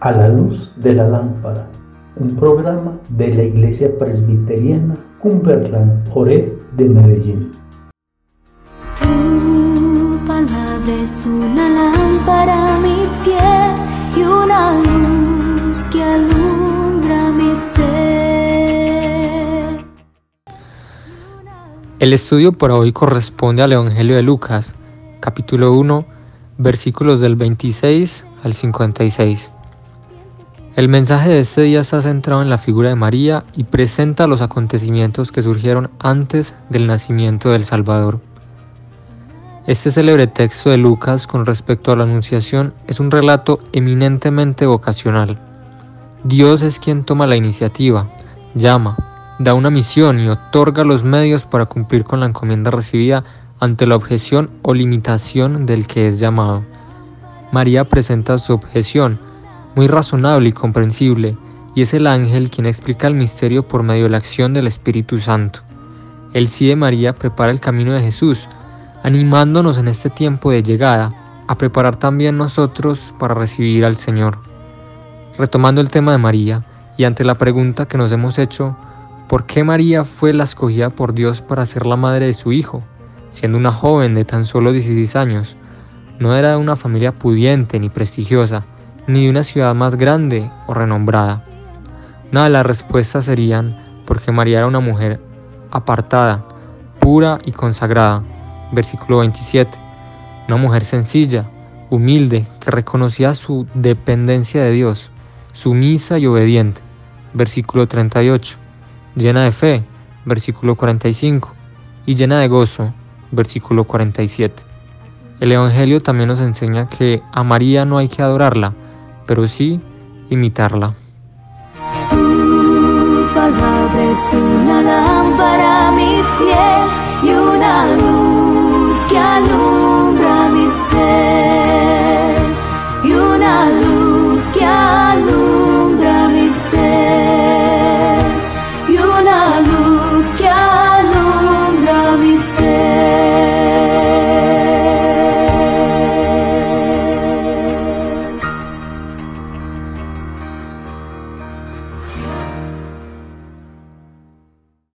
A la luz de la lámpara, un programa de la Iglesia Presbiteriana Cumberland Ore de Medellín. Tu palabra es una lámpara a mis pies y una luz que alumbra mi ser. El estudio por hoy corresponde al Evangelio de Lucas, capítulo 1, versículos del 26 al 56. El mensaje de este día está centrado en la figura de María y presenta los acontecimientos que surgieron antes del nacimiento del Salvador. Este célebre texto de Lucas con respecto a la Anunciación es un relato eminentemente vocacional. Dios es quien toma la iniciativa, llama, da una misión y otorga los medios para cumplir con la encomienda recibida ante la objeción o limitación del que es llamado. María presenta su objeción, muy razonable y comprensible, y es el ángel quien explica el misterio por medio de la acción del Espíritu Santo. El sí de María prepara el camino de Jesús, animándonos en este tiempo de llegada a preparar también nosotros para recibir al Señor. Retomando el tema de María, y ante la pregunta que nos hemos hecho, ¿por qué María fue la escogida por Dios para ser la madre de su Hijo, siendo una joven de tan solo 16 años? No era de una familia pudiente ni prestigiosa, ni de una ciudad más grande o renombrada. Una de las respuestas serían porque María era una mujer apartada, pura y consagrada. Versículo 27. Una mujer sencilla, humilde, que reconocía su dependencia de Dios, sumisa y obediente. Versículo 38. Llena de fe. Versículo 45. Y llena de gozo. Versículo 47. El Evangelio también nos enseña que a María no hay que adorarla, pero sí imitarla.